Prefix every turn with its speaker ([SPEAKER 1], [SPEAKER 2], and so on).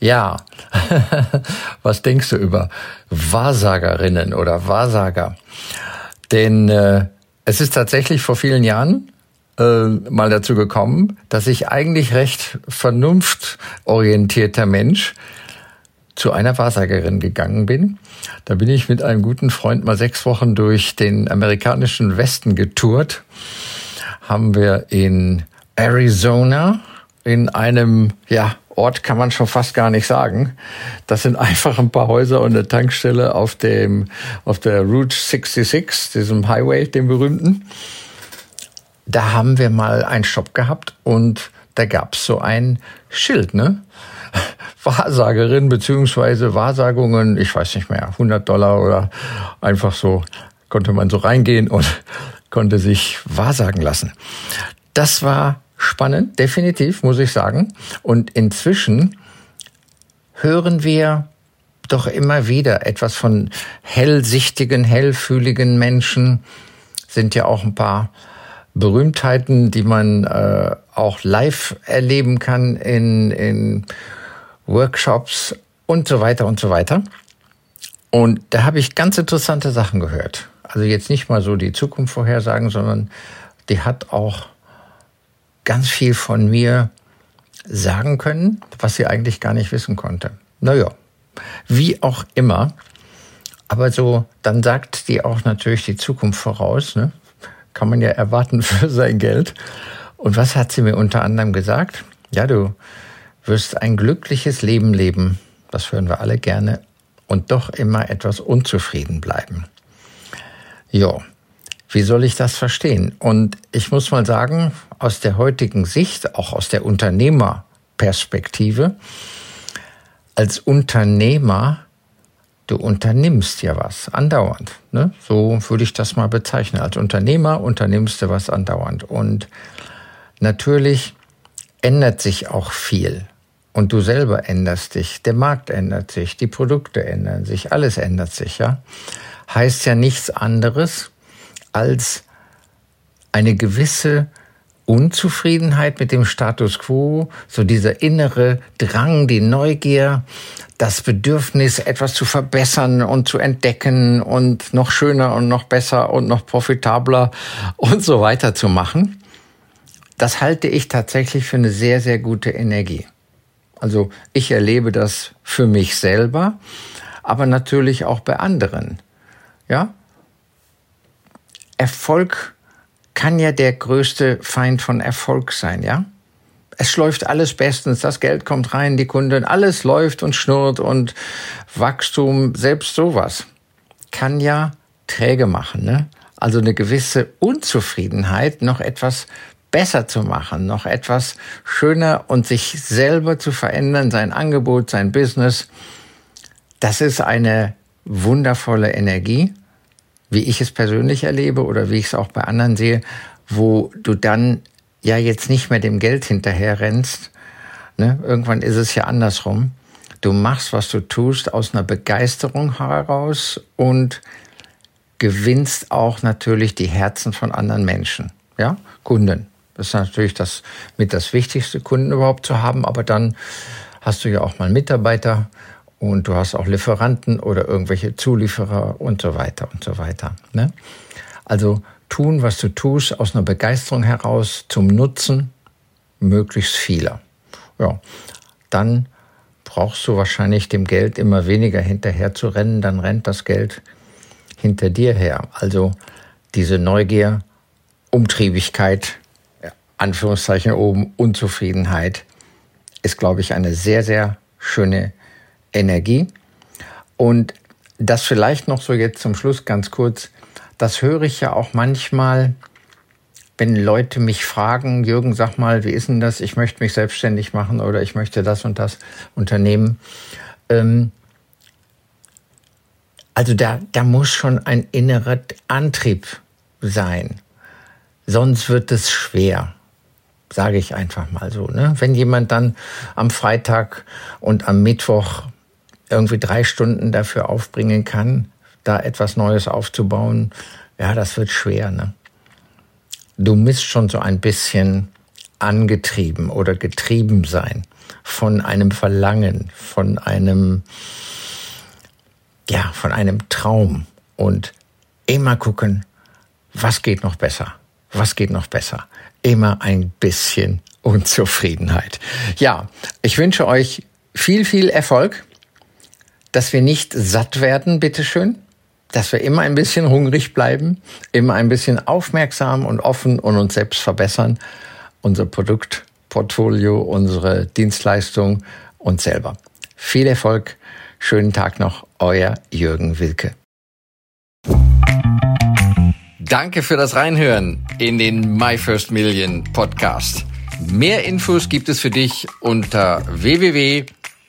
[SPEAKER 1] Ja, was denkst du über Wahrsagerinnen oder Wahrsager? Denn äh, es ist tatsächlich vor vielen Jahren äh, mal dazu gekommen, dass ich eigentlich recht vernunftorientierter Mensch zu einer Wahrsagerin gegangen bin. Da bin ich mit einem guten Freund mal sechs Wochen durch den amerikanischen Westen getourt. Haben wir in Arizona in einem, ja, Ort kann man schon fast gar nicht sagen. Das sind einfach ein paar Häuser und eine Tankstelle auf dem, auf der Route 66, diesem Highway, dem berühmten. Da haben wir mal einen Shop gehabt und da gab's so ein Schild, ne? Wahrsagerin beziehungsweise Wahrsagungen, ich weiß nicht mehr, 100 Dollar oder einfach so, konnte man so reingehen und konnte sich wahrsagen lassen. Das war spannend, definitiv, muss ich sagen. Und inzwischen hören wir doch immer wieder etwas von hellsichtigen, hellfühligen Menschen. Sind ja auch ein paar Berühmtheiten, die man äh, auch live erleben kann in, in Workshops und so weiter und so weiter. Und da habe ich ganz interessante Sachen gehört. Also jetzt nicht mal so die Zukunft vorhersagen, sondern die hat auch ganz viel von mir sagen können, was sie eigentlich gar nicht wissen konnte. Naja, wie auch immer. Aber so, dann sagt die auch natürlich die Zukunft voraus. Ne? Kann man ja erwarten für sein Geld. Und was hat sie mir unter anderem gesagt? Ja, du wirst ein glückliches Leben leben. Das hören wir alle gerne. Und doch immer etwas unzufrieden bleiben. Ja, wie soll ich das verstehen? Und ich muss mal sagen, aus der heutigen Sicht, auch aus der Unternehmerperspektive, als Unternehmer, du unternimmst ja was andauernd. Ne? So würde ich das mal bezeichnen. Als Unternehmer unternimmst du was andauernd. Und natürlich ändert sich auch viel. Und du selber änderst dich, der Markt ändert sich, die Produkte ändern sich, alles ändert sich, ja. Heißt ja nichts anderes, als eine gewisse Unzufriedenheit mit dem Status quo, so dieser innere Drang, die Neugier, das Bedürfnis, etwas zu verbessern und zu entdecken und noch schöner und noch besser und noch profitabler und so weiter zu machen. Das halte ich tatsächlich für eine sehr, sehr gute Energie. Also ich erlebe das für mich selber, aber natürlich auch bei anderen. Ja, Erfolg kann ja der größte Feind von Erfolg sein, ja? Es läuft alles bestens, das Geld kommt rein, die Kunden, alles läuft und schnurrt und Wachstum, selbst sowas, kann ja träge machen, ne? Also eine gewisse Unzufriedenheit, noch etwas besser zu machen, noch etwas schöner und sich selber zu verändern, sein Angebot, sein Business. Das ist eine wundervolle Energie wie ich es persönlich erlebe oder wie ich es auch bei anderen sehe, wo du dann ja jetzt nicht mehr dem Geld hinterher rennst. Ne? Irgendwann ist es ja andersrum. Du machst, was du tust, aus einer Begeisterung heraus und gewinnst auch natürlich die Herzen von anderen Menschen. Ja, Kunden. Das ist natürlich das mit das Wichtigste, Kunden überhaupt zu haben. Aber dann hast du ja auch mal Mitarbeiter und du hast auch Lieferanten oder irgendwelche Zulieferer und so weiter und so weiter. Ne? Also tun, was du tust, aus einer Begeisterung heraus zum Nutzen möglichst vieler. Ja, dann brauchst du wahrscheinlich dem Geld immer weniger hinterher zu rennen, dann rennt das Geld hinter dir her. Also diese Neugier, Umtriebigkeit, Anführungszeichen oben, Unzufriedenheit ist, glaube ich, eine sehr, sehr schöne Energie. Und das vielleicht noch so jetzt zum Schluss ganz kurz, das höre ich ja auch manchmal wenn Leute mich fragen, Jürgen, sag mal, wie ist denn das? Ich möchte mich selbstständig machen oder ich möchte das und das unternehmen. Ähm, also da, da muss schon ein innerer Antrieb sein. Sonst wird es schwer, sage ich einfach mal so. Ne? Wenn jemand dann am Freitag und am Mittwoch irgendwie drei Stunden dafür aufbringen kann, da etwas Neues aufzubauen, ja, das wird schwer. Ne? Du misst schon so ein bisschen angetrieben oder getrieben sein von einem Verlangen, von einem, ja, von einem Traum und immer gucken, was geht noch besser? Was geht noch besser? Immer ein bisschen Unzufriedenheit. Ja, ich wünsche euch viel, viel Erfolg, dass wir nicht satt werden, bitteschön, dass wir immer ein bisschen hungrig bleiben, immer ein bisschen aufmerksam und offen und uns selbst verbessern, unser Produktportfolio, unsere Dienstleistung und selber. Viel Erfolg, schönen Tag noch, euer Jürgen Wilke. Danke für das Reinhören in den My First Million Podcast. Mehr Infos gibt es für dich unter